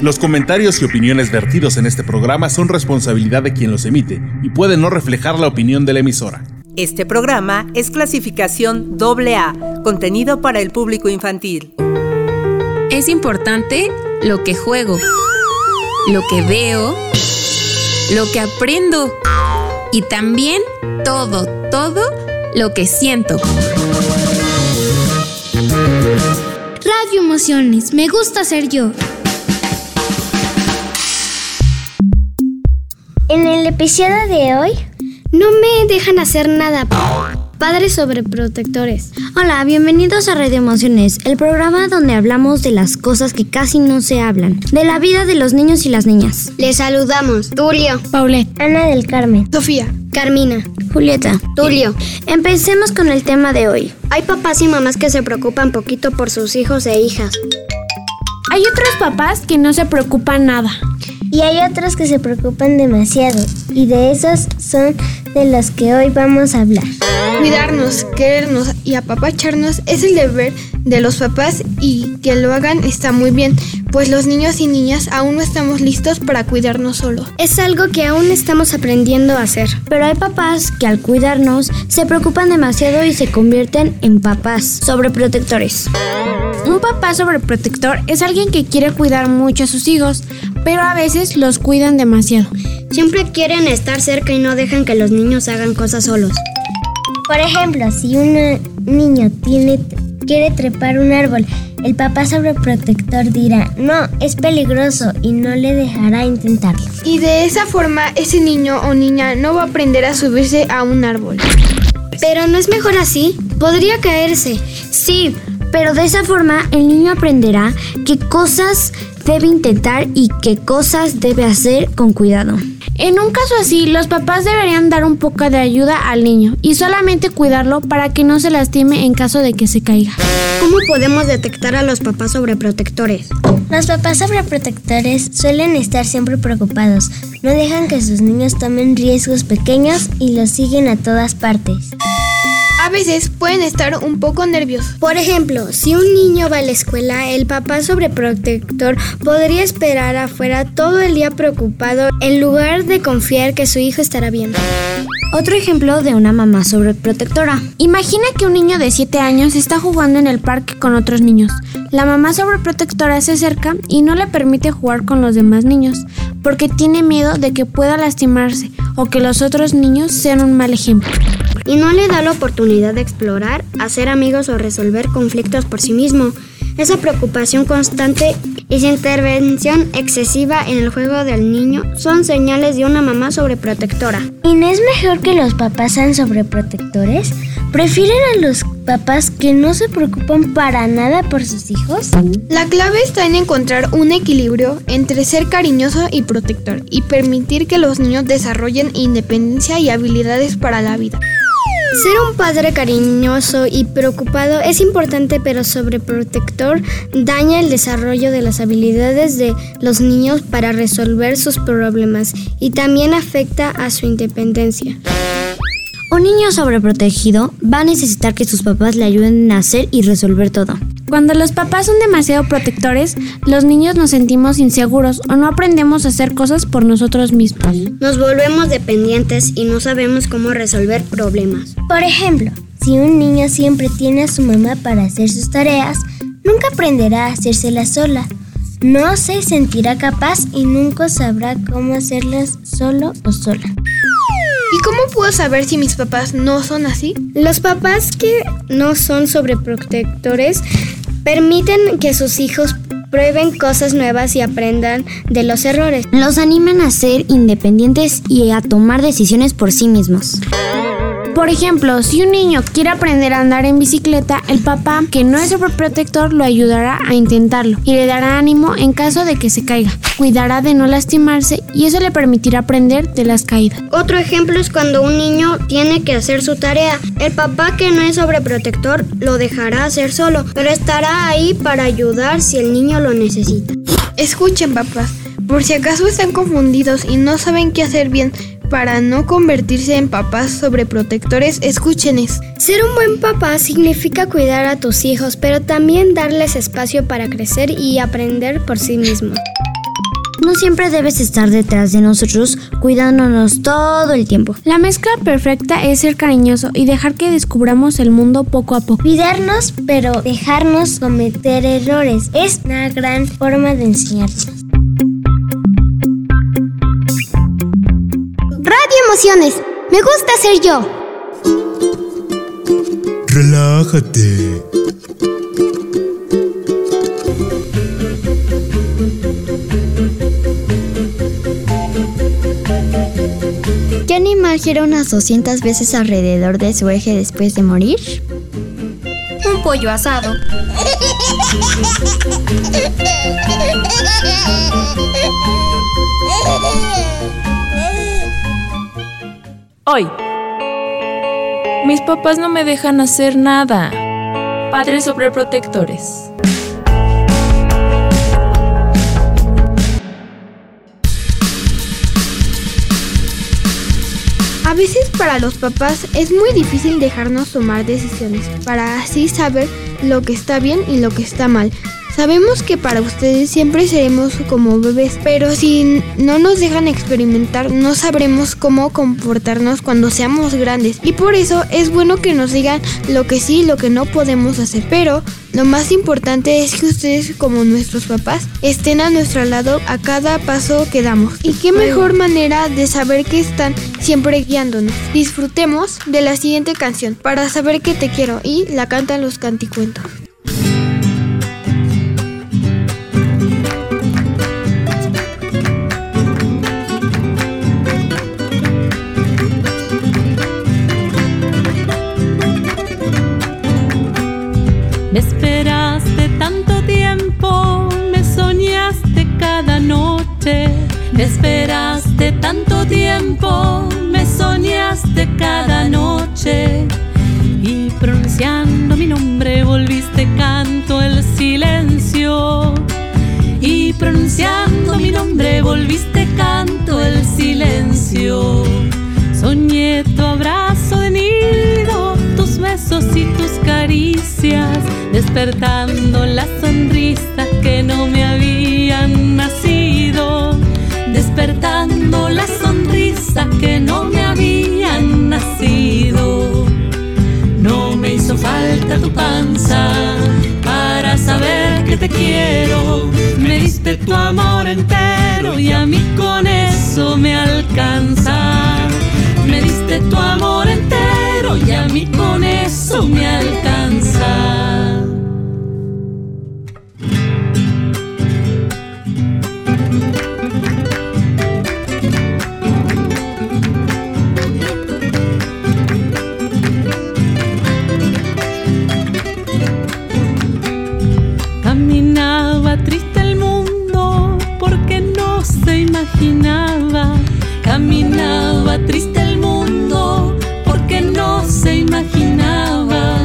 Los comentarios y opiniones vertidos en este programa son responsabilidad de quien los emite y pueden no reflejar la opinión de la emisora. Este programa es clasificación AA, contenido para el público infantil. Es importante lo que juego, lo que veo, lo que aprendo y también todo, todo lo que siento. Radio Emociones, me gusta ser yo. En el episodio de hoy, no me dejan hacer nada. Padres sobreprotectores. Hola, bienvenidos a Radio Emociones, el programa donde hablamos de las cosas que casi no se hablan, de la vida de los niños y las niñas. Les saludamos. Tulio. Paulette. Ana del Carmen. Sofía. Carmina. Julieta. Tulio. Empecemos con el tema de hoy. Hay papás y mamás que se preocupan poquito por sus hijos e hijas. Hay otros papás que no se preocupan nada. Y hay otros que se preocupan demasiado. Y de esos son de los que hoy vamos a hablar. Cuidarnos, querernos y apapacharnos es el deber de los papás y que lo hagan está muy bien, pues los niños y niñas aún no estamos listos para cuidarnos solos. Es algo que aún estamos aprendiendo a hacer. Pero hay papás que al cuidarnos se preocupan demasiado y se convierten en papás sobreprotectores. Un papá sobreprotector es alguien que quiere cuidar mucho a sus hijos, pero a veces los cuidan demasiado. Siempre quieren estar cerca y no dejan que los niños hagan cosas solos. Por ejemplo, si un niño tiene, quiere trepar un árbol, el papá sobreprotector dirá, no, es peligroso y no le dejará intentarlo. Y de esa forma ese niño o niña no va a aprender a subirse a un árbol. Pero no es mejor así, podría caerse. Sí, pero de esa forma el niño aprenderá qué cosas debe intentar y qué cosas debe hacer con cuidado. En un caso así, los papás deberían dar un poco de ayuda al niño y solamente cuidarlo para que no se lastime en caso de que se caiga. ¿Cómo podemos detectar a los papás sobreprotectores? Los papás sobreprotectores suelen estar siempre preocupados. No dejan que sus niños tomen riesgos pequeños y los siguen a todas partes. A veces pueden estar un poco nerviosos. Por ejemplo, si un niño va a la escuela, el papá sobreprotector podría esperar afuera todo el día preocupado en lugar de confiar que su hijo estará bien. Otro ejemplo de una mamá sobreprotectora. Imagina que un niño de 7 años está jugando en el parque con otros niños. La mamá sobreprotectora se acerca y no le permite jugar con los demás niños porque tiene miedo de que pueda lastimarse o que los otros niños sean un mal ejemplo. Y no le da la oportunidad de explorar, hacer amigos o resolver conflictos por sí mismo. Esa preocupación constante y su intervención excesiva en el juego del niño son señales de una mamá sobreprotectora. ¿Y no es mejor que los papás sean sobreprotectores? ¿Prefieren a los papás que no se preocupan para nada por sus hijos? La clave está en encontrar un equilibrio entre ser cariñoso y protector y permitir que los niños desarrollen independencia y habilidades para la vida. Ser un padre cariñoso y preocupado es importante, pero sobreprotector daña el desarrollo de las habilidades de los niños para resolver sus problemas y también afecta a su independencia. Un niño sobreprotegido va a necesitar que sus papás le ayuden a hacer y resolver todo. Cuando los papás son demasiado protectores, los niños nos sentimos inseguros o no aprendemos a hacer cosas por nosotros mismos. Nos volvemos dependientes y no sabemos cómo resolver problemas. Por ejemplo, si un niño siempre tiene a su mamá para hacer sus tareas, nunca aprenderá a hacérselas sola. No se sentirá capaz y nunca sabrá cómo hacerlas solo o sola. ¿Y cómo puedo saber si mis papás no son así? Los papás que no son sobreprotectores permiten que sus hijos prueben cosas nuevas y aprendan de los errores. Los animan a ser independientes y a tomar decisiones por sí mismos. Por ejemplo, si un niño quiere aprender a andar en bicicleta, el papá, que no es sobreprotector, lo ayudará a intentarlo y le dará ánimo en caso de que se caiga. Cuidará de no lastimarse y eso le permitirá aprender de las caídas. Otro ejemplo es cuando un niño tiene que hacer su tarea. El papá, que no es sobreprotector, lo dejará hacer solo, pero estará ahí para ayudar si el niño lo necesita. Escuchen, papás. Por si acaso están confundidos y no saben qué hacer bien, para no convertirse en papás sobreprotectores, escuchen esto. Ser un buen papá significa cuidar a tus hijos, pero también darles espacio para crecer y aprender por sí mismos. No siempre debes estar detrás de nosotros cuidándonos todo el tiempo. La mezcla perfecta es ser cariñoso y dejar que descubramos el mundo poco a poco. Cuidarnos, pero dejarnos cometer errores es una gran forma de enseñarnos. Emociones. Me gusta ser yo. Relájate. ¿Qué animal gira unas 200 veces alrededor de su eje después de morir? Un pollo asado. Hoy. Mis papás no me dejan hacer nada. Padres sobreprotectores. A veces para los papás es muy difícil dejarnos tomar decisiones para así saber lo que está bien y lo que está mal. Sabemos que para ustedes siempre seremos como bebés, pero si no nos dejan experimentar, no sabremos cómo comportarnos cuando seamos grandes. Y por eso es bueno que nos digan lo que sí y lo que no podemos hacer. Pero lo más importante es que ustedes, como nuestros papás, estén a nuestro lado a cada paso que damos. Y qué mejor manera de saber que están siempre guiándonos. Disfrutemos de la siguiente canción para saber que te quiero y la cantan los canticuentos. Esperaste tanto tiempo, me soñaste cada noche. Esperaste tanto tiempo, me soñaste cada noche. Y pronunciando mi nombre volviste canto el silencio. Y pronunciando mi nombre volviste canto el silencio. Soñé tu abrazo de nido, tus besos y tus caricias, despertando la sonrisa que no me habían nacido, despertando la sonrisa que no me habían nacido. No me hizo falta tu panza para saber que te quiero. Me diste tu amor entero y a mí con eso me alcanza. Me diste tu amor entero y a mí con eso me alcanza. Caminaba triste el mundo porque no se imaginaba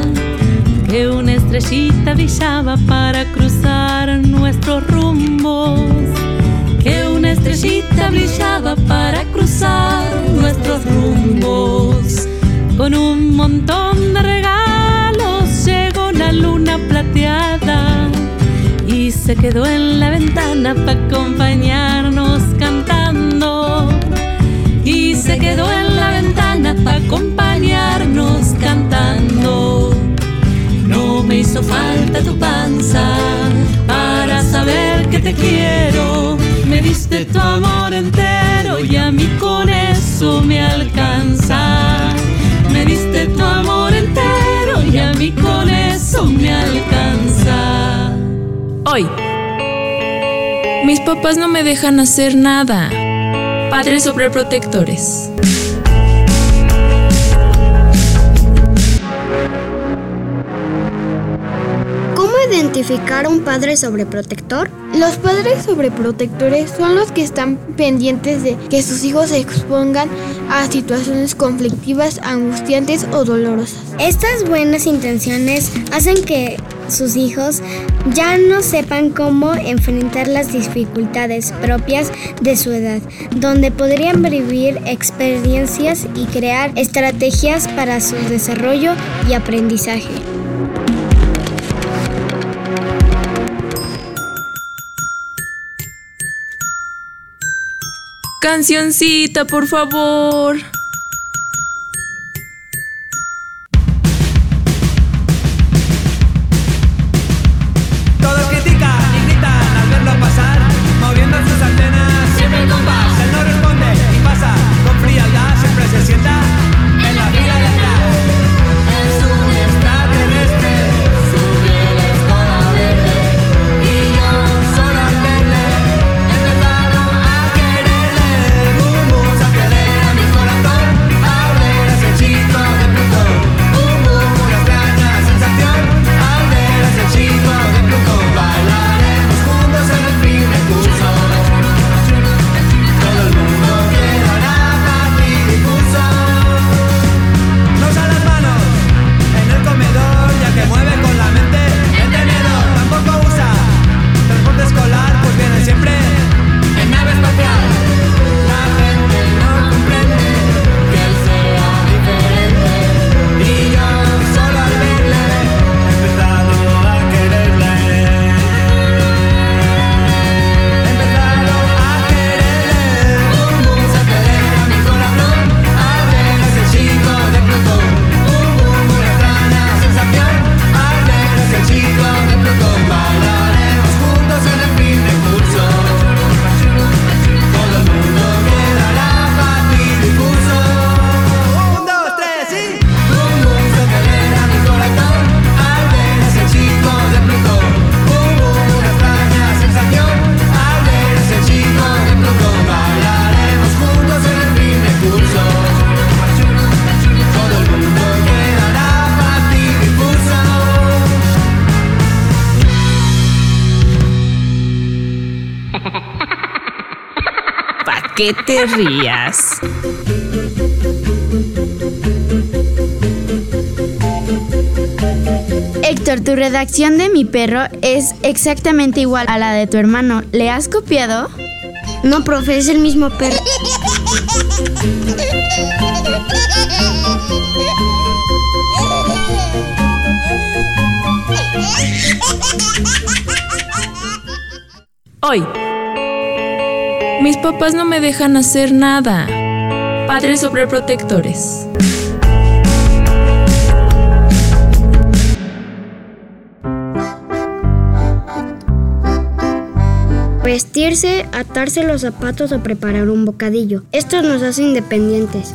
que una estrellita brillaba para cruzar nuestros rumbos. Que una estrellita brillaba para cruzar nuestros rumbos. Con un montón de regalos llegó la luna plateada y se quedó en la ventana para acompañarnos se quedó en la ventana para acompañarnos cantando. No me hizo falta tu panza para saber que te quiero. Me diste tu amor entero y a mí con eso me alcanza. Me diste tu amor entero y a mí con eso me alcanza. Hoy. Mis papás no me dejan hacer nada. Padres sobreprotectores. ¿Cómo identificar a un padre sobreprotector? Los padres sobreprotectores son los que están pendientes de que sus hijos se expongan a situaciones conflictivas, angustiantes o dolorosas. Estas buenas intenciones hacen que sus hijos ya no sepan cómo enfrentar las dificultades propias de su edad, donde podrían vivir experiencias y crear estrategias para su desarrollo y aprendizaje. Cancioncita, por favor. Que te rías. Héctor, tu redacción de mi perro es exactamente igual a la de tu hermano. ¿Le has copiado? No, profe, es el mismo perro. Hoy mis papás no me dejan hacer nada. Padres sobreprotectores. Vestirse, atarse los zapatos o preparar un bocadillo. Esto nos hace independientes.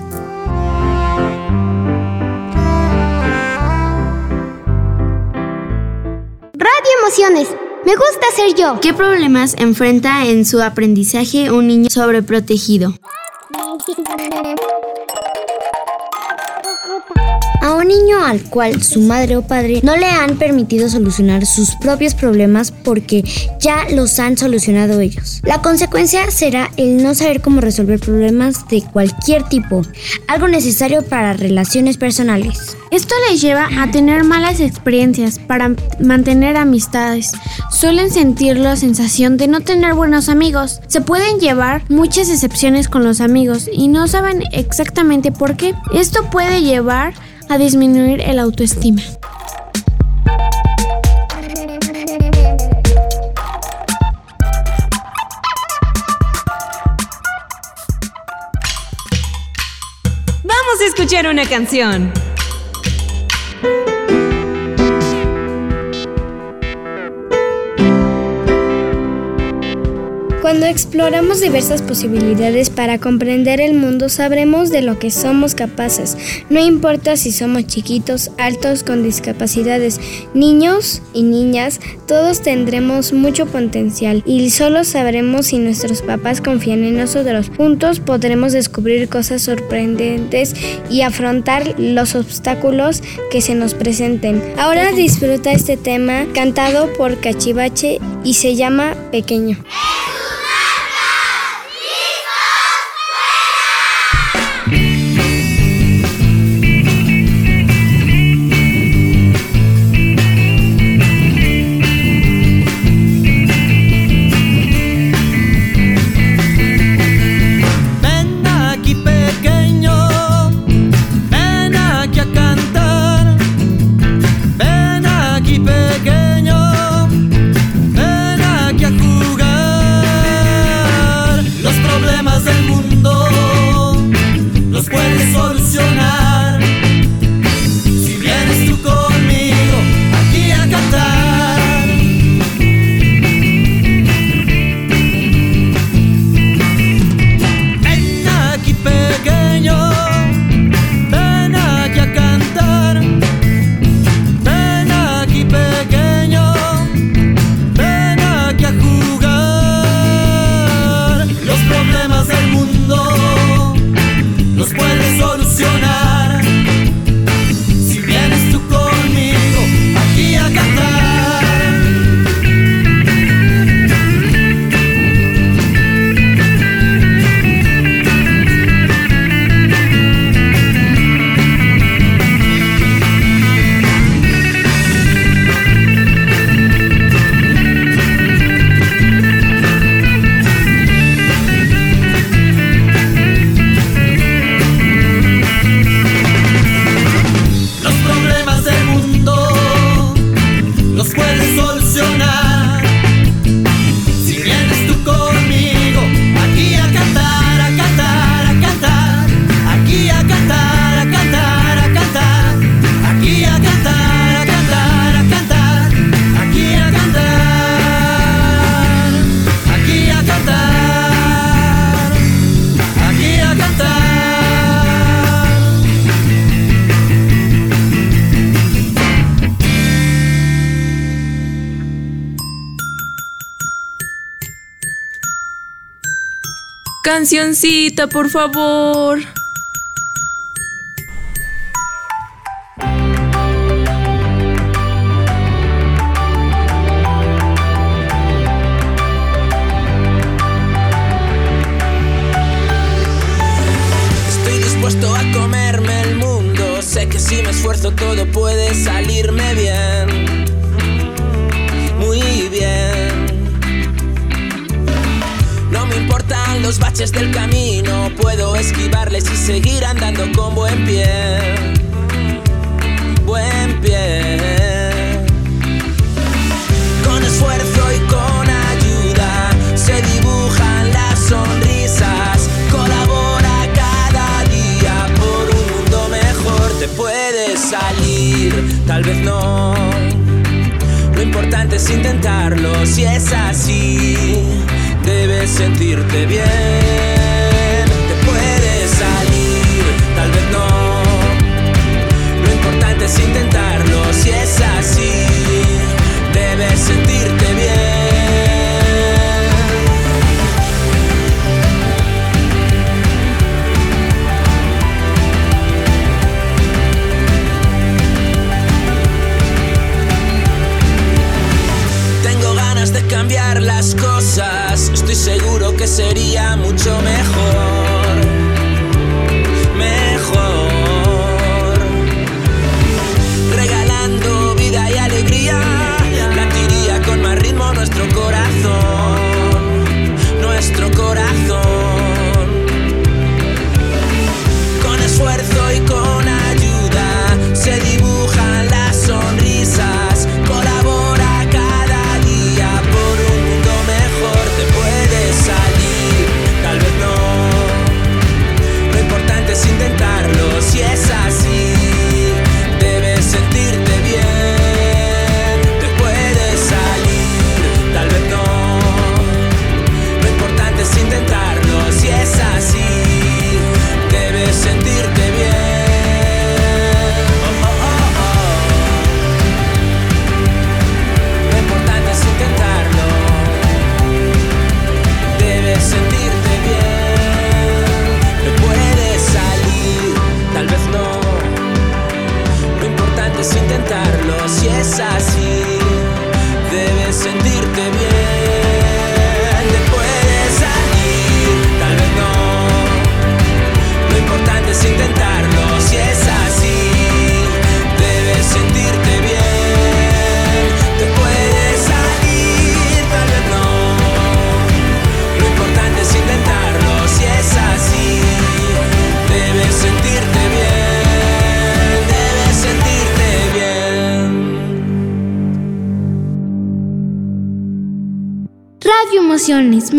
Radio Emociones me gusta ser yo. ¿Qué problemas enfrenta en su aprendizaje un niño sobreprotegido? A un niño al cual su madre o padre no le han permitido solucionar sus propios problemas porque ya los han solucionado ellos. La consecuencia será el no saber cómo resolver problemas de cualquier tipo, algo necesario para relaciones personales. Esto les lleva a tener malas experiencias para mantener amistades. Suelen sentir la sensación de no tener buenos amigos. Se pueden llevar muchas excepciones con los amigos y no saben exactamente por qué. Esto puede llevar a disminuir el autoestima. Vamos a escuchar una canción. Cuando exploramos diversas posibilidades para comprender el mundo, sabremos de lo que somos capaces. No importa si somos chiquitos, altos, con discapacidades, niños y niñas, todos tendremos mucho potencial y solo sabremos si nuestros papás confían en nosotros. Juntos podremos descubrir cosas sorprendentes y afrontar los obstáculos que se nos presenten. Ahora disfruta este tema cantado por Cachivache y se llama Pequeño. Cancioncita, por favor. Baches del camino. Puedo esquivarles y seguir andando con buen pie. Buen pie. Con esfuerzo y con ayuda se dibujan las sonrisas. Colabora cada día por un mundo mejor. Te puedes salir, tal vez no. Lo importante es intentarlo. Si es así, debes sentirte bien. Te puedes salir, tal vez no. Lo importante es intentarlo. Si es así, debes sentirte bien. Tengo ganas de cambiar las cosas. Estoy seguro que sería mucho mejor. Mejor. Regalando vida y alegría. Latiría con más ritmo nuestro corazón. Nuestro corazón.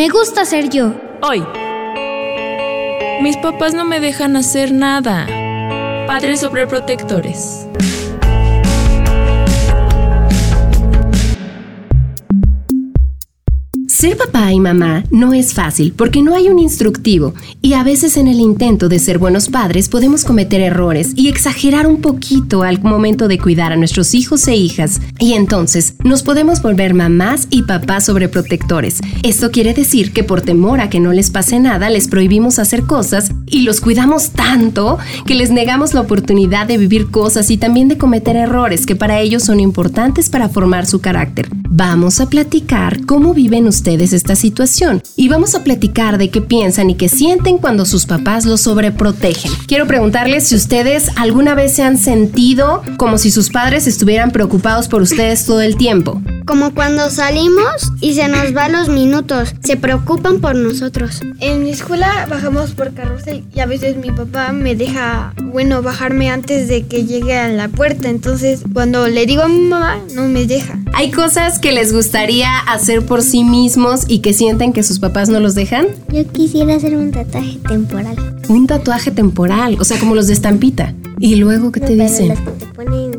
Me gusta ser yo. Hoy. Mis papás no me dejan hacer nada. Padres sobreprotectores. Ser papá y mamá no es fácil porque no hay un instructivo y a veces en el intento de ser buenos padres podemos cometer errores y exagerar un poquito al momento de cuidar a nuestros hijos e hijas y entonces nos podemos volver mamás y papás sobreprotectores. Esto quiere decir que por temor a que no les pase nada les prohibimos hacer cosas y los cuidamos tanto que les negamos la oportunidad de vivir cosas y también de cometer errores que para ellos son importantes para formar su carácter. Vamos a platicar cómo viven ustedes esta situación y vamos a platicar de qué piensan y qué sienten cuando sus papás los sobreprotegen. Quiero preguntarles si ustedes alguna vez se han sentido como si sus padres estuvieran preocupados por ustedes todo el tiempo. Como cuando salimos y se nos van los minutos, se preocupan por nosotros. En mi escuela bajamos por carrusel y a veces mi papá me deja, bueno, bajarme antes de que llegue a la puerta. Entonces, cuando le digo a mi mamá, no me deja. ¿Hay cosas que les gustaría hacer por sí mismos y que sienten que sus papás no los dejan? Yo quisiera hacer un tatuaje temporal. Un tatuaje temporal, o sea, como los de estampita. ¿Y luego qué te No, dicen? las que te ponen.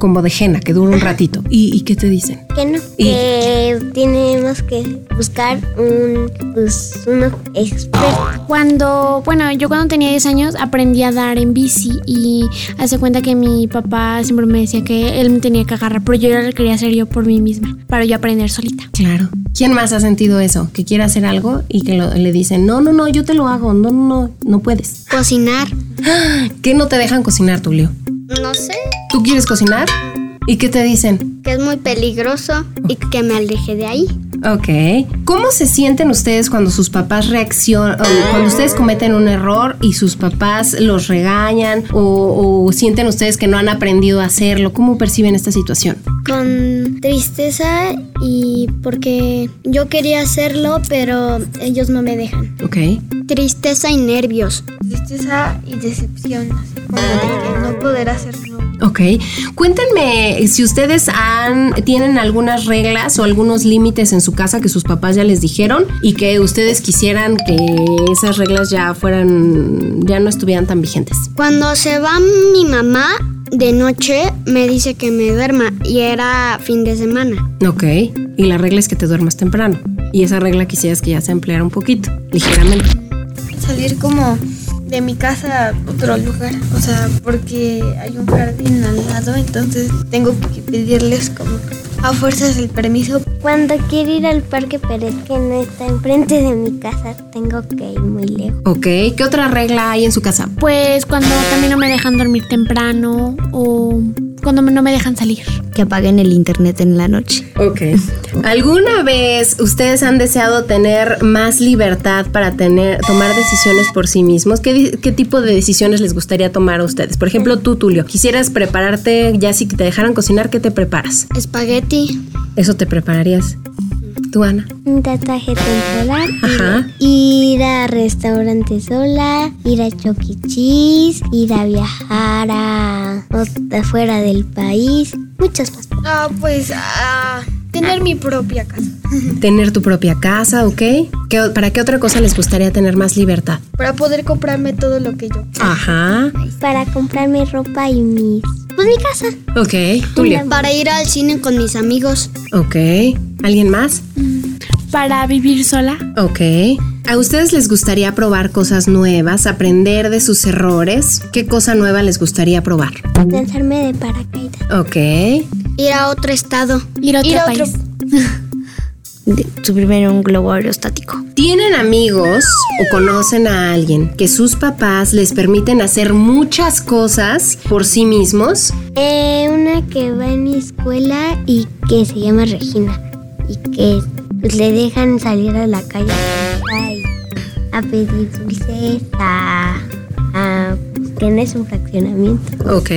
Como de henna, que dura un ratito. ¿Y, y qué te dicen? Que no, Y- que tenemos que buscar un, pues, uno experto. Cuando, bueno, yo cuando tenía 10 años aprendí a dar en bici y hace cuenta que mi papá siempre me decía que él me tenía que agarrar, pero yo lo quería hacer yo por mí misma, para yo aprender solita. Claro. ¿Quién más ha sentido eso? Que quiere hacer algo y que lo- le dicen, no, no, no, yo te lo hago, no, no, no, no puedes. Cocinar. ¿Qué no te dejan cocinar, Tulio? No sé, ¿Tú quieres cocinar? ¿Y qué te dicen? Que es muy peligroso y que me aleje de ahí. Ok. ¿Cómo se sienten ustedes cuando sus papás reaccionan, o cuando ustedes cometen un error y sus papás los regañan o, o sienten ustedes que no han aprendido a hacerlo? ¿Cómo perciben esta situación? Con tristeza y porque yo quería hacerlo, pero ellos no me dejan. Ok. Tristeza y nervios. Tristeza y decepción, así como de que no poder hacerlo. Ok. Cuéntenme si ustedes han, tienen algunas reglas o algunos límites en su casa que sus papás ya les dijeron y que ustedes quisieran que esas reglas ya fueran, ya no estuvieran tan vigentes. Cuando se va mi mamá de noche, me dice que me duerma y era fin de semana. Ok. Y la regla es que te duermas temprano. Y esa regla quisieras que ya se empleara un poquito, ligeramente. Salir como de mi casa a otro lugar, o sea, porque hay un jardín al lado, entonces tengo que pedirles como a fuerzas el permiso. Cuando quiero ir al parque, pero es que no está enfrente de mi casa, tengo que ir muy lejos. Ok. ¿Qué otra regla hay en su casa? Pues cuando también no me dejan dormir temprano o cuando no me dejan salir. Que apaguen el internet en la noche. Ok. ¿Alguna vez ustedes han deseado tener más libertad para tener, tomar decisiones por sí mismos? ¿Qué, qué tipo de decisiones les gustaría tomar a ustedes? Por ejemplo, tú, Tulio, quisieras prepararte, ya si te dejaran cocinar, ¿qué te preparas? Espagueti. Eso te prepararías. ¿Tú, Ana? Un tatuaje temporal, Ajá. ir a restaurantes sola, ir a Chuck E. Cheese, ir a viajar a afuera del país, muchas más. Ah, pues ah, tener mi propia casa. Tener tu propia casa, ¿ok? ¿Qué o- ¿Para qué otra cosa les gustaría tener más libertad? Para poder comprarme todo lo que yo Ajá. Para comprarme ropa y mis... Pues mi casa. Ok. Tulio. Para ir al cine con mis amigos. Ok. ¿Alguien más? Para vivir sola. Ok. ¿A ustedes les gustaría probar cosas nuevas, aprender de sus errores? ¿Qué cosa nueva les gustaría probar? Lanzarme de paracaídas. Ok. Ir a otro estado. Ir a otro Ir a otro- país. De- subirme en un globo aerostático. ¿Tienen amigos o conocen a alguien que sus papás les permiten hacer muchas cosas por sí mismos? Eh, una que va en mi escuela y que se llama Regina. Y que pues, le dejan salir a la calle a pedir dulces, a, a pues, que no es un fraccionamiento. Ok.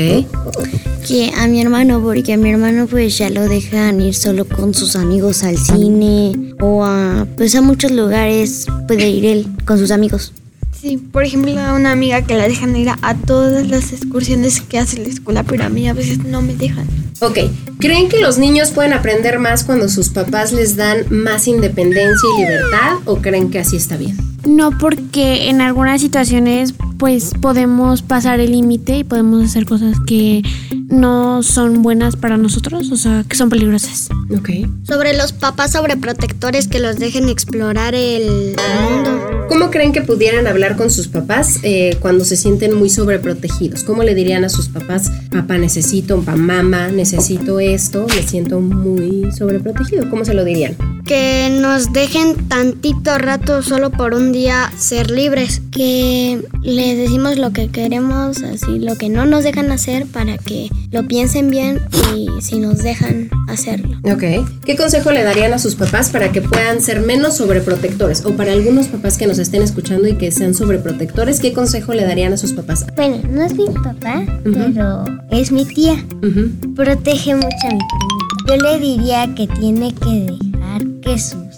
Que a mi hermano, porque a mi hermano pues ya lo dejan ir solo con sus amigos al cine o a pues a muchos lugares puede ir él con sus amigos. Sí, por ejemplo, a una amiga que la dejan ir a, a todas las excursiones que hace la escuela, pero a mí a veces no me dejan. Ok. ¿Creen que los niños pueden aprender más cuando sus papás les dan más independencia y libertad o creen que así está bien? No porque en algunas situaciones pues podemos pasar el límite y podemos hacer cosas que no son buenas para nosotros, o sea, que son peligrosas. Ok. Sobre los papás sobreprotectores que los dejen explorar el mundo. ¿Cómo creen que pudieran hablar con sus papás eh, cuando se sienten muy sobreprotegidos? ¿Cómo le dirían a sus papás, papá necesito, papá, mamá necesito esto, me siento muy sobreprotegido? ¿Cómo se lo dirían? Que nos dejen tantito rato solo por un día ser libres. Que les decimos lo que queremos, así lo que no nos dejan hacer para que lo piensen bien y si nos dejan hacerlo. Ok. ¿Qué consejo le darían a sus papás para que puedan ser menos sobreprotectores? O para algunos papás que nos estén escuchando y que sean sobreprotectores, ¿qué consejo le darían a sus papás? Bueno, no es mi papá, Ujú. pero es mi tía. Ujú. Protege mucho a mi primito. Yo le diría que tiene que dejar que hijos,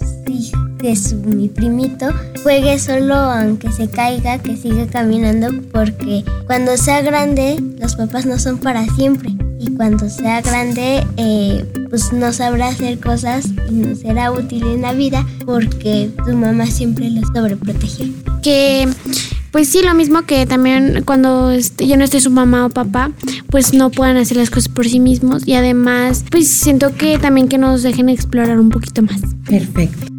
que su, mi primito juegue solo aunque se caiga, que siga caminando, porque cuando sea grande, los papás no son para siempre. Y cuando sea grande, eh, pues no sabrá hacer cosas y no será útil en la vida porque tu mamá siempre lo sobreprotegió. Que pues sí, lo mismo que también cuando ya no esté su mamá o papá, pues no puedan hacer las cosas por sí mismos y además, pues siento que también que nos dejen explorar un poquito más. Perfecto.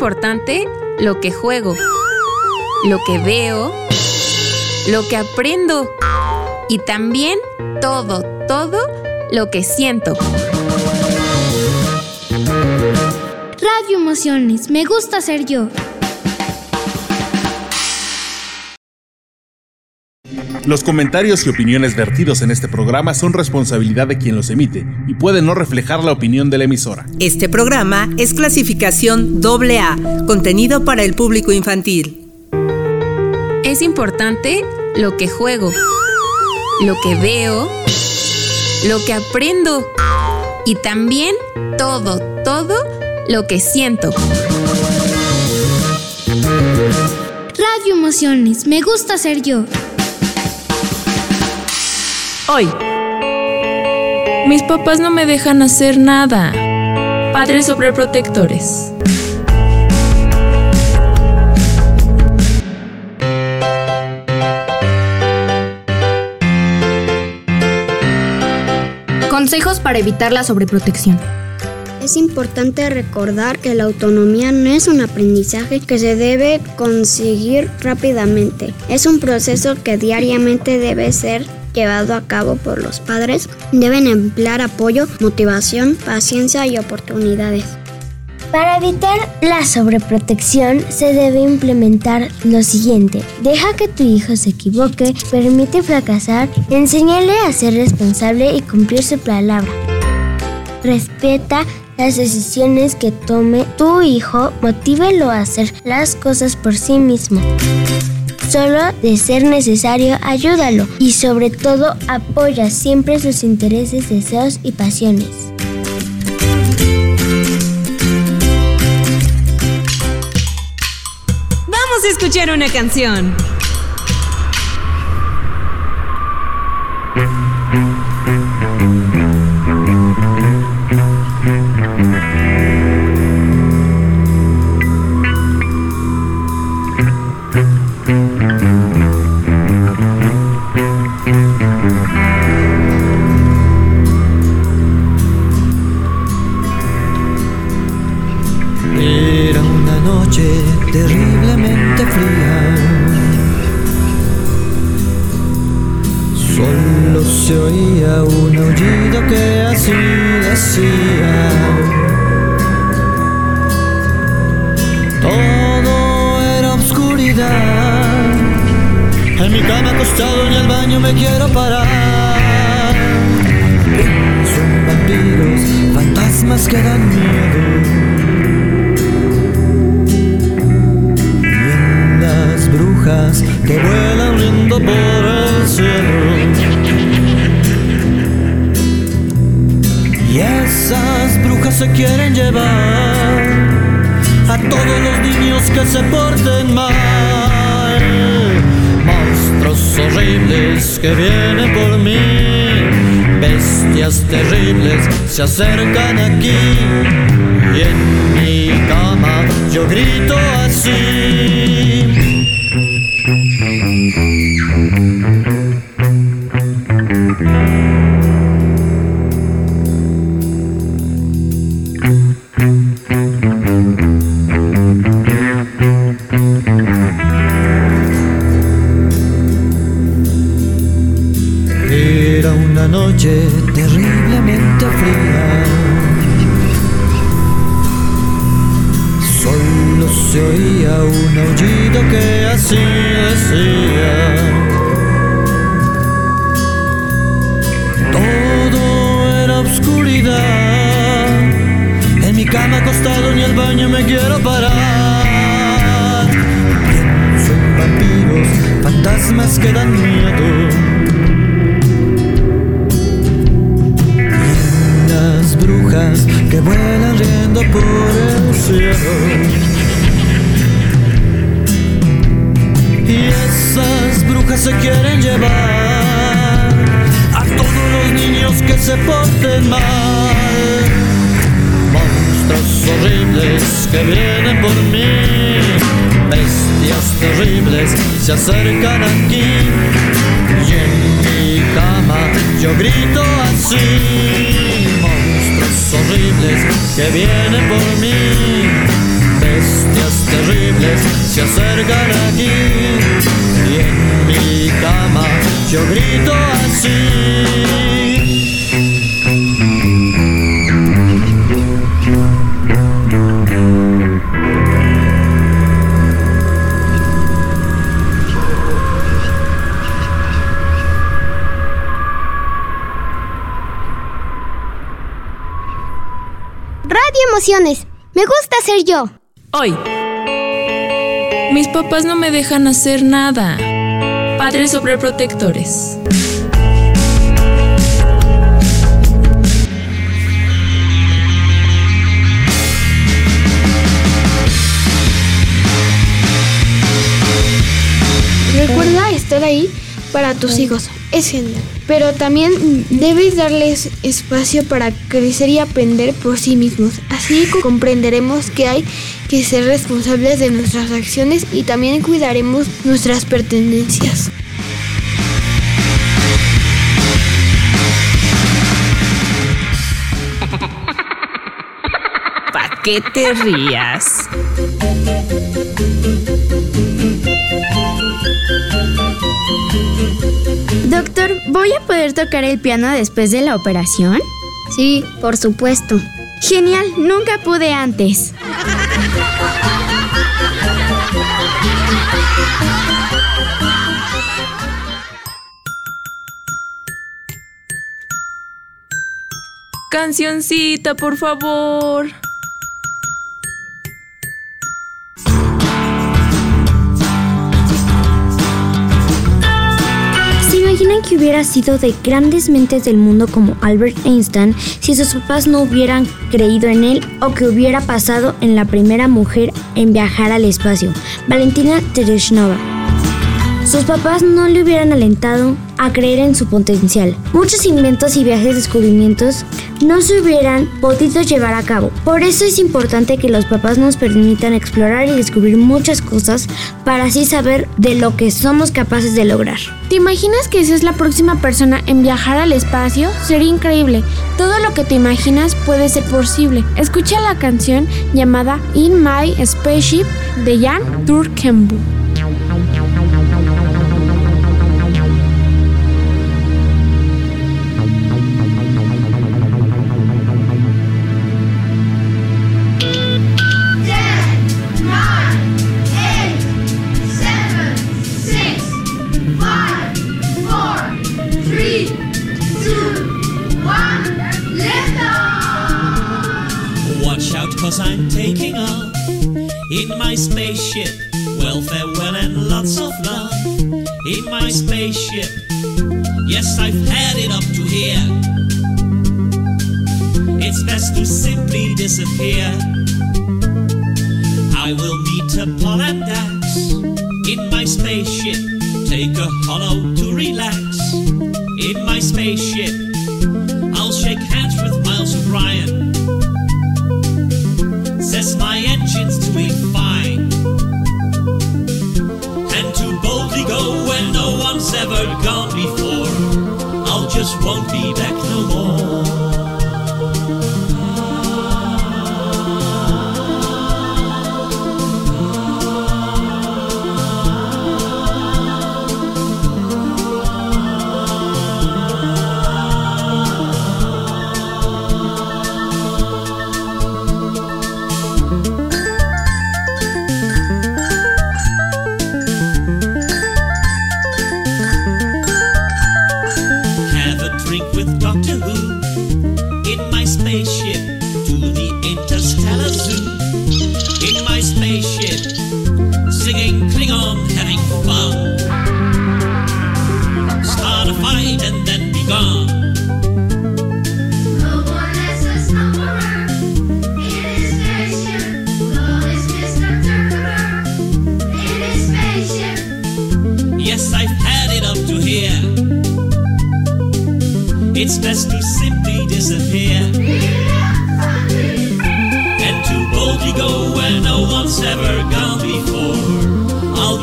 Importante lo que juego, lo que veo, lo que aprendo y también todo, todo lo que siento. Radio Emociones, me gusta ser yo. Los comentarios y opiniones vertidos en este programa son responsabilidad de quien los emite y pueden no reflejar la opinión de la emisora. Este programa es clasificación AA, contenido para el público infantil. Es importante lo que juego, lo que veo, lo que aprendo y también todo, todo lo que siento. Radio Emociones, me gusta ser yo. Hoy. Mis papás no me dejan hacer nada. Padres sobreprotectores. Consejos para evitar la sobreprotección. Es importante recordar que la autonomía no es un aprendizaje que se debe conseguir rápidamente. Es un proceso que diariamente debe ser llevado a cabo por los padres. Deben emplear apoyo, motivación, paciencia y oportunidades. Para evitar la sobreprotección se debe implementar lo siguiente. Deja que tu hijo se equivoque, permite fracasar, enséñale a ser responsable y cumplir su palabra. Respeta las decisiones que tome tu hijo, motívelo a hacer las cosas por sí mismo. Solo de ser necesario, ayúdalo y sobre todo apoya siempre sus intereses, deseos y pasiones. Vamos a escuchar una canción. Un aullido que así decía. Todo era oscuridad. En mi cama acostado en el baño me quiero parar. Son vampiros, fantasmas que dan miedo. las brujas que vuelan riendo por el cielo. Esas brujas se quieren llevar a todos los niños que se porten mal. Monstruos horribles que vienen por mí, bestias terribles se acercan aquí. Y en mi cama yo grito así. Se quieren llevar a todos los niños que se porten mal. Monstruos horribles que vienen por mí. Bestias terribles se acercan aquí. Y en mi cama yo grito así. Monstruos horribles que vienen por mí. Bestias terribles se acercan aquí. Y en mi cama yo grito así. emociones. Me gusta ser yo. Hoy. Mis papás no me dejan hacer nada. Padres sobreprotectores. Recuerda estar ahí para tus hijos. Es genial. Pero también debes darles espacio para crecer y aprender por sí mismos. Así comprenderemos que hay que ser responsables de nuestras acciones y también cuidaremos nuestras pertenencias. ¿Para qué te rías? Doctor, ¿voy a poder tocar el piano después de la operación? Sí, por supuesto. Genial, nunca pude antes. Cancioncita, por favor. Que hubiera sido de grandes mentes del mundo como Albert Einstein si sus papás no hubieran creído en él o que hubiera pasado en la primera mujer en viajar al espacio, Valentina Tereshnova? Sus papás no le hubieran alentado a creer en su potencial. Muchos inventos y viajes descubrimientos no se hubieran podido llevar a cabo. Por eso es importante que los papás nos permitan explorar y descubrir muchas cosas para así saber de lo que somos capaces de lograr. ¿Te imaginas que seas la próxima persona en viajar al espacio? Sería increíble. Todo lo que te imaginas puede ser posible. Escucha la canción llamada In My Spaceship de Jan Turkenbu. Cause I'm taking off in my spaceship. Well, farewell and lots of love in my spaceship. Yes, I've had it up to here. It's best to simply disappear. I will meet a Paul and Dax in my spaceship. Take a hollow to relax in my spaceship. I'll shake hands with Miles O'Brien be back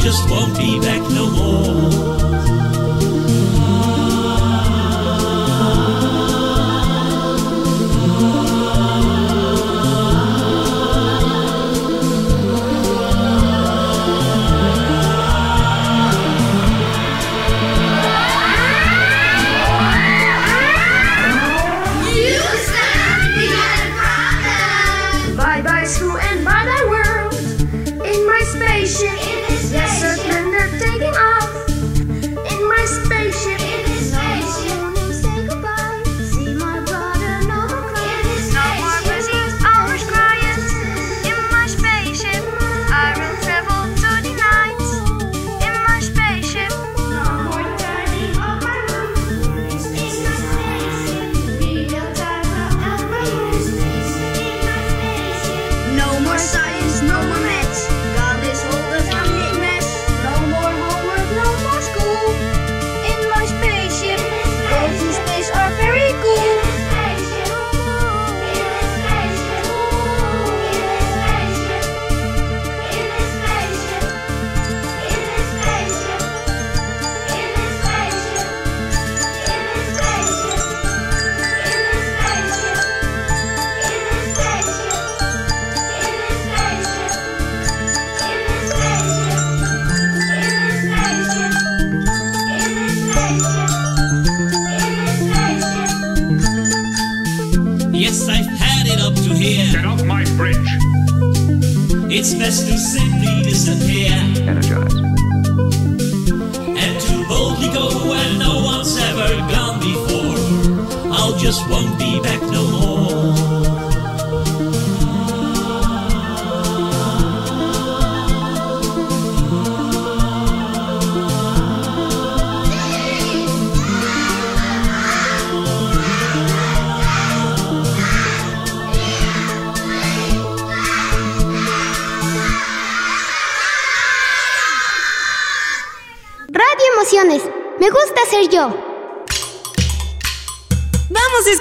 just won't be back no more.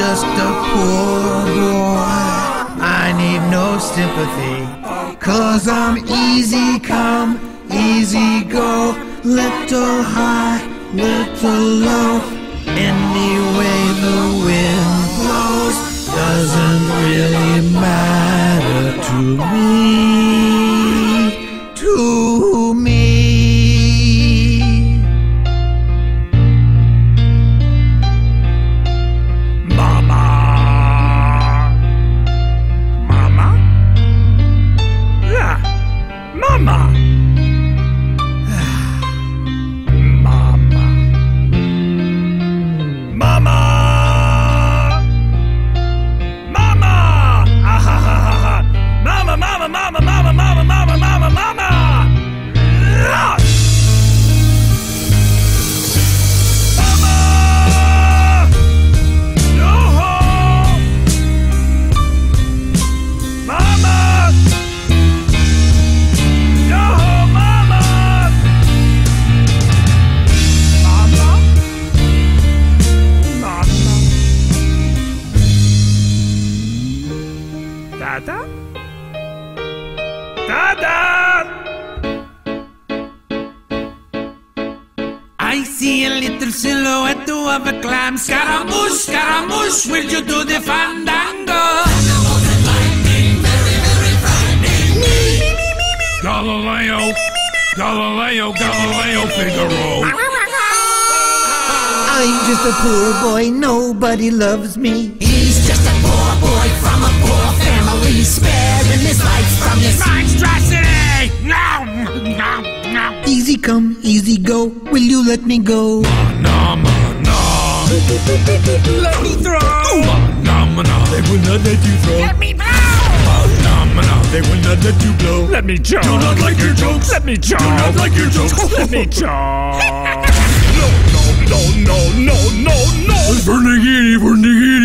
just a poor boy. I need no sympathy, cause I'm easy come, easy go, little high, little low. Any way the wind blows doesn't really matter to me. will not let you throw. Let me oh, blow! Oh, no, no, they will not let you blow. Let me jump. Do not like your jokes. Let me jump. Do not like your jokes. Let me jump. no, no, no, no, no, no, no. Bernigini, Bernigini.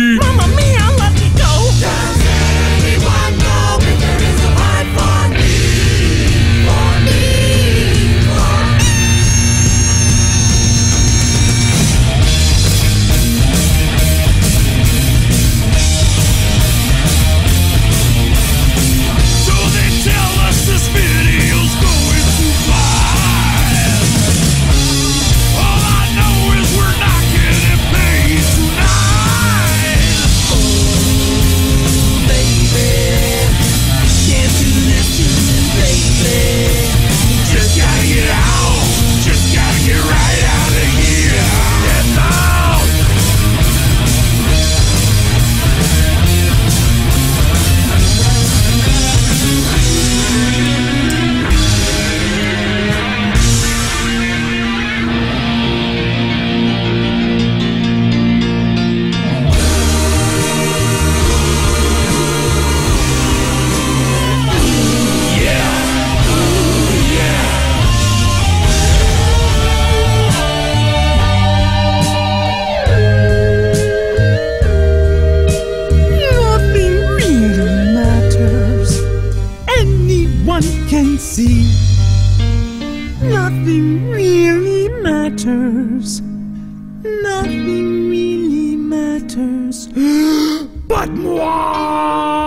But moi.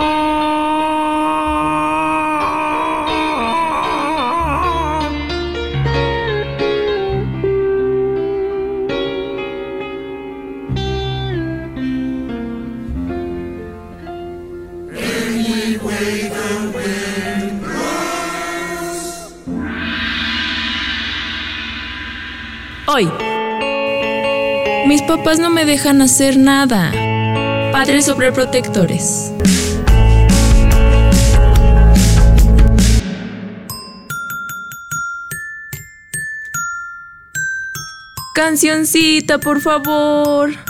Hoy. Mis papás no me dejan hacer nada. Padres sobreprotectores. Cancioncita, por favor.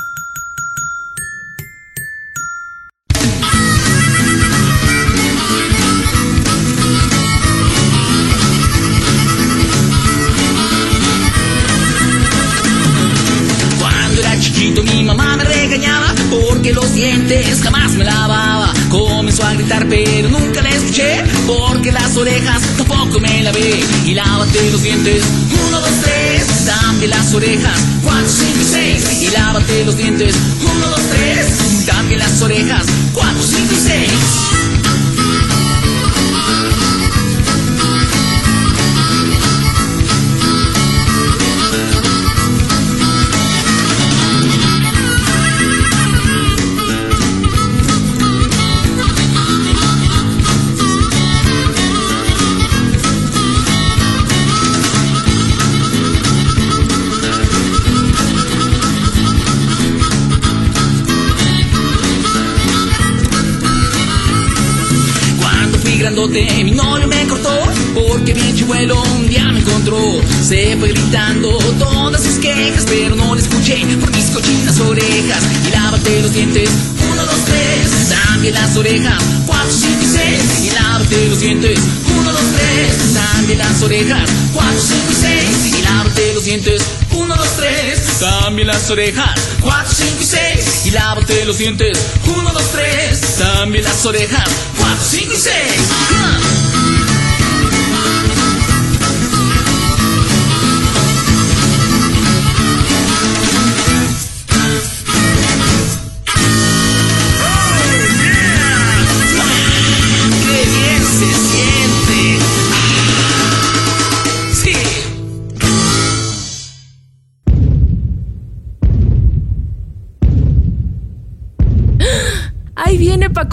Grandote, mi novio me cortó porque bien chivuelo un día me encontró. Se fue gritando todas sus quejas, pero no le escuché por mis cochinas orejas. Y lávate los dientes, uno, dos, tres. También las orejas, cuatro, cinco y seis. Y lávate los dientes, uno, dos, tres. También las orejas, cuatro, cinco y seis. Y lávate los dientes, uno, dos, tres. También las orejas, cuatro, cinco y seis. Y lávate los dientes, uno, dos, tres. También las orejas, cuatro, cinco y seis.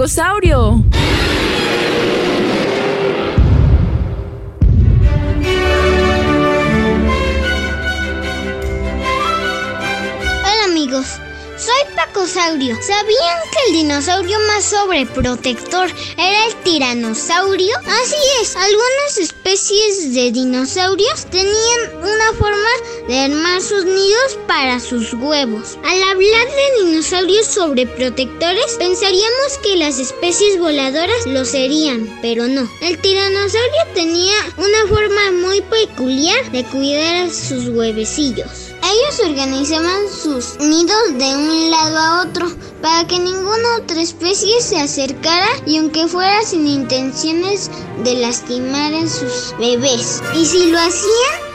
Pacosaurio! Amigos, soy Paco Saurio dinosaurio. ¿Sabían que el dinosaurio más sobreprotector era el tiranosaurio? Así es, algunas especies de dinosaurios tenían una forma de armar sus nidos para sus huevos. Al hablar de dinosaurios sobreprotectores, pensaríamos que las especies voladoras lo serían, pero no. El tiranosaurio tenía una forma muy peculiar de cuidar a sus huevecillos. Ellos organizaban sus nidos de un lado a otro para que ninguna otra especie se acercara y aunque fuera sin intenciones de lastimar a sus bebés. Y si lo hacían,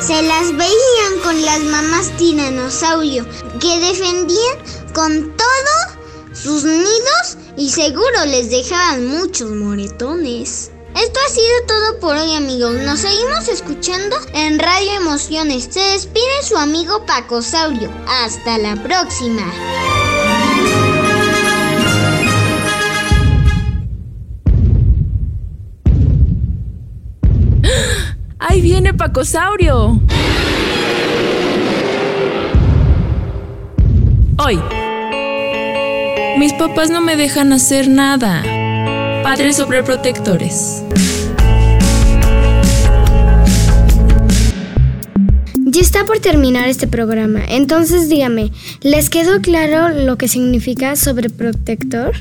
se las veían con las mamás tiranosaurio que defendían con todo sus nidos y seguro les dejaban muchos moretones. Esto ha sido todo por hoy amigos. Nos seguimos escuchando en Radio Emociones. Se despide su amigo Pacosaurio. Hasta la próxima. ¡Ahí viene Pacosaurio! Hoy. Mis papás no me dejan hacer nada. Padres sobreprotectores. Ya está por terminar este programa, entonces dígame, ¿les quedó claro lo que significa sobreprotector?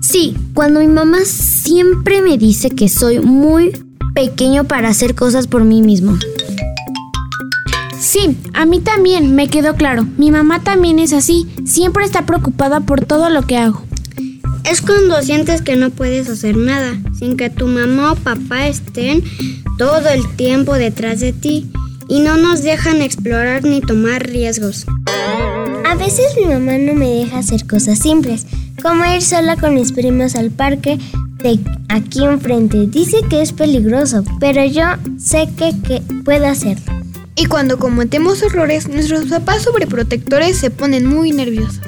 Sí, cuando mi mamá siempre me dice que soy muy pequeño para hacer cosas por mí mismo. Sí, a mí también me quedó claro. Mi mamá también es así, siempre está preocupada por todo lo que hago. Es cuando sientes que no puedes hacer nada, sin que tu mamá o papá estén todo el tiempo detrás de ti y no nos dejan explorar ni tomar riesgos. A veces mi mamá no me deja hacer cosas simples, como ir sola con mis primos al parque de aquí enfrente. Dice que es peligroso, pero yo sé que, que puedo hacerlo. Y cuando cometemos errores, nuestros papás sobreprotectores se ponen muy nerviosos.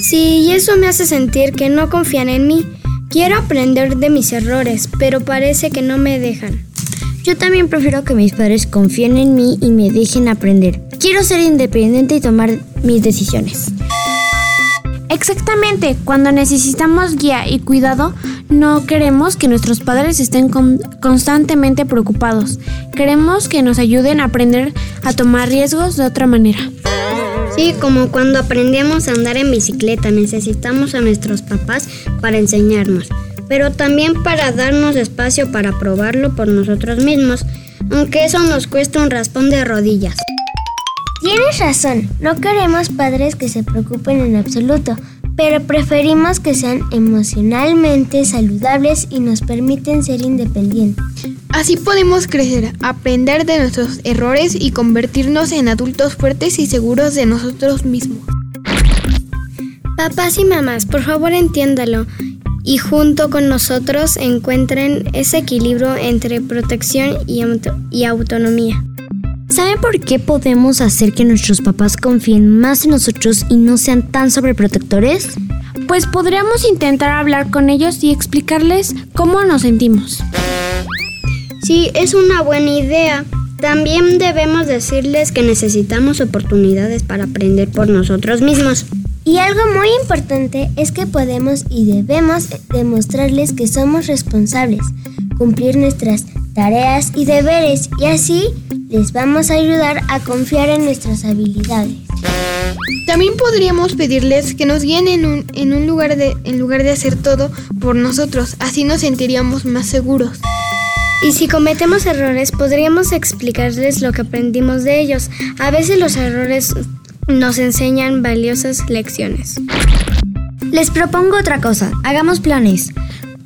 Sí, y eso me hace sentir que no confían en mí. Quiero aprender de mis errores, pero parece que no me dejan. Yo también prefiero que mis padres confíen en mí y me dejen aprender. Quiero ser independiente y tomar mis decisiones. Exactamente, cuando necesitamos guía y cuidado, no queremos que nuestros padres estén con- constantemente preocupados. Queremos que nos ayuden a aprender a tomar riesgos de otra manera. Sí, como cuando aprendemos a andar en bicicleta, necesitamos a nuestros papás para enseñarnos, pero también para darnos espacio para probarlo por nosotros mismos, aunque eso nos cuesta un raspón de rodillas. Tienes razón, no queremos padres que se preocupen en absoluto, pero preferimos que sean emocionalmente saludables y nos permiten ser independientes. Así podemos crecer, aprender de nuestros errores y convertirnos en adultos fuertes y seguros de nosotros mismos. Papás y mamás, por favor entiéndalo y junto con nosotros encuentren ese equilibrio entre protección y, auto- y autonomía. ¿Saben por qué podemos hacer que nuestros papás confíen más en nosotros y no sean tan sobreprotectores? Pues podríamos intentar hablar con ellos y explicarles cómo nos sentimos. Sí, es una buena idea. También debemos decirles que necesitamos oportunidades para aprender por nosotros mismos. Y algo muy importante es que podemos y debemos demostrarles que somos responsables, cumplir nuestras tareas y deberes y así les vamos a ayudar a confiar en nuestras habilidades. También podríamos pedirles que nos guíen en un, en un lugar de en lugar de hacer todo por nosotros, así nos sentiríamos más seguros. Y si cometemos errores, podríamos explicarles lo que aprendimos de ellos. A veces los errores nos enseñan valiosas lecciones. Les propongo otra cosa, hagamos planes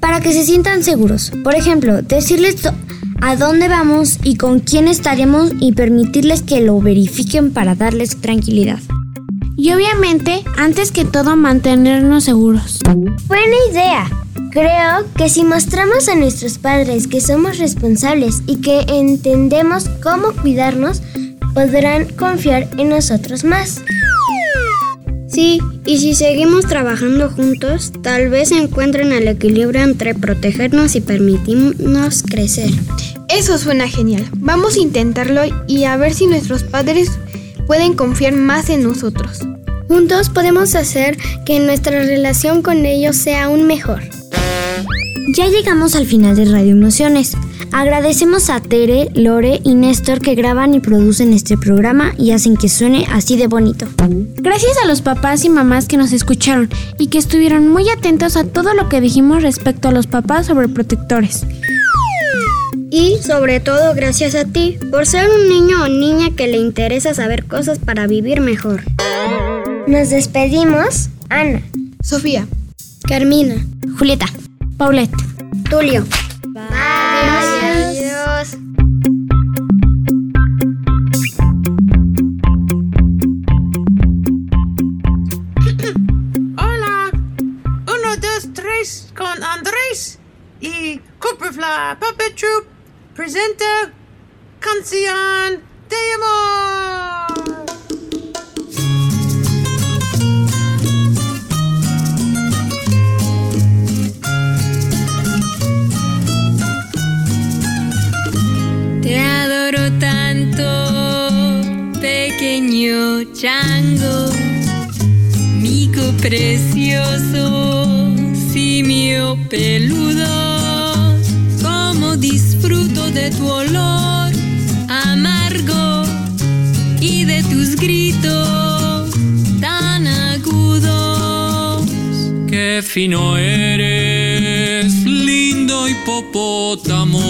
para que se sientan seguros. Por ejemplo, decirles a dónde vamos y con quién estaremos y permitirles que lo verifiquen para darles tranquilidad. Y obviamente, antes que todo, mantenernos seguros. Buena idea. Creo que si mostramos a nuestros padres que somos responsables y que entendemos cómo cuidarnos, podrán confiar en nosotros más. Sí, y si seguimos trabajando juntos, tal vez encuentren el equilibrio entre protegernos y permitirnos crecer. Eso suena genial. Vamos a intentarlo y a ver si nuestros padres pueden confiar más en nosotros. Juntos podemos hacer que nuestra relación con ellos sea aún mejor. Ya llegamos al final de Radio Emociones. Agradecemos a Tere, Lore y Néstor que graban y producen este programa y hacen que suene así de bonito. Gracias a los papás y mamás que nos escucharon y que estuvieron muy atentos a todo lo que dijimos respecto a los papás sobreprotectores. Y sobre todo gracias a ti por ser un niño o niña que le interesa saber cosas para vivir mejor. Nos despedimos. Ana. Sofía. Carmina. Julieta. Paulette. Tulio. Presenta Canción de Amor. Te adoro tanto, pequeño chango, mico precioso, simio peludo, de tu olor amargo y de tus gritos tan agudos. Qué fino eres, lindo hipopótamo,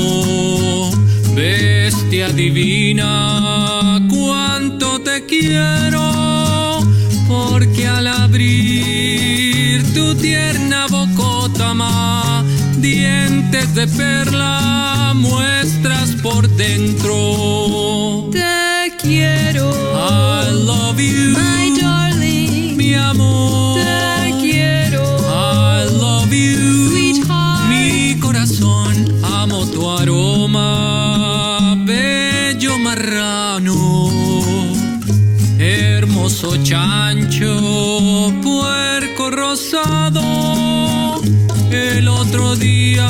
bestia divina, cuánto te quiero, porque al abrir tu tierna bocotama, dientes de perla muestras por dentro. Te quiero, I love you, El otro día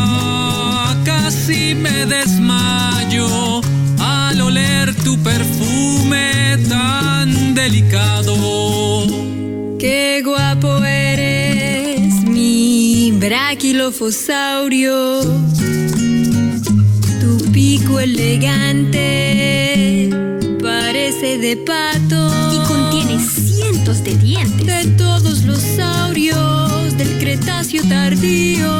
casi me desmayo al oler tu perfume tan delicado. Qué guapo eres, mi braquilofosaurio. Tu pico elegante parece de pato. Y contiene cientos de dientes. De todos los saurios tardío.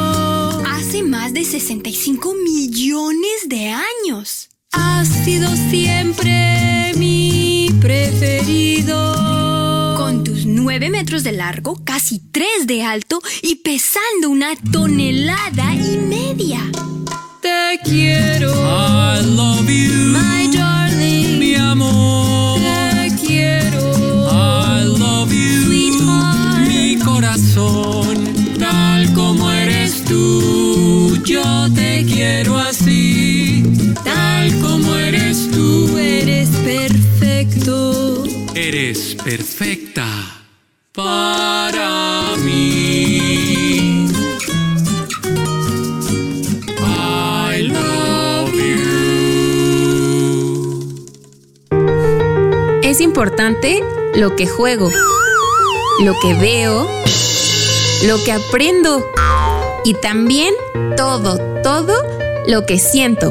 Hace más de 65 millones de años. Has sido siempre mi preferido. Con tus 9 metros de largo, casi 3 de alto y pesando una tonelada y media. Te quiero, I love you, my darling. mi amor. Te quiero, I love you, Sweetheart. mi corazón, como eres tú, yo te quiero así, tal como eres tú, eres perfecto. eres perfecta para mí. I love you. Es importante lo que juego, lo que veo, lo que aprendo y también todo, todo lo que siento.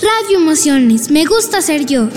Radio Emociones, me gusta ser yo.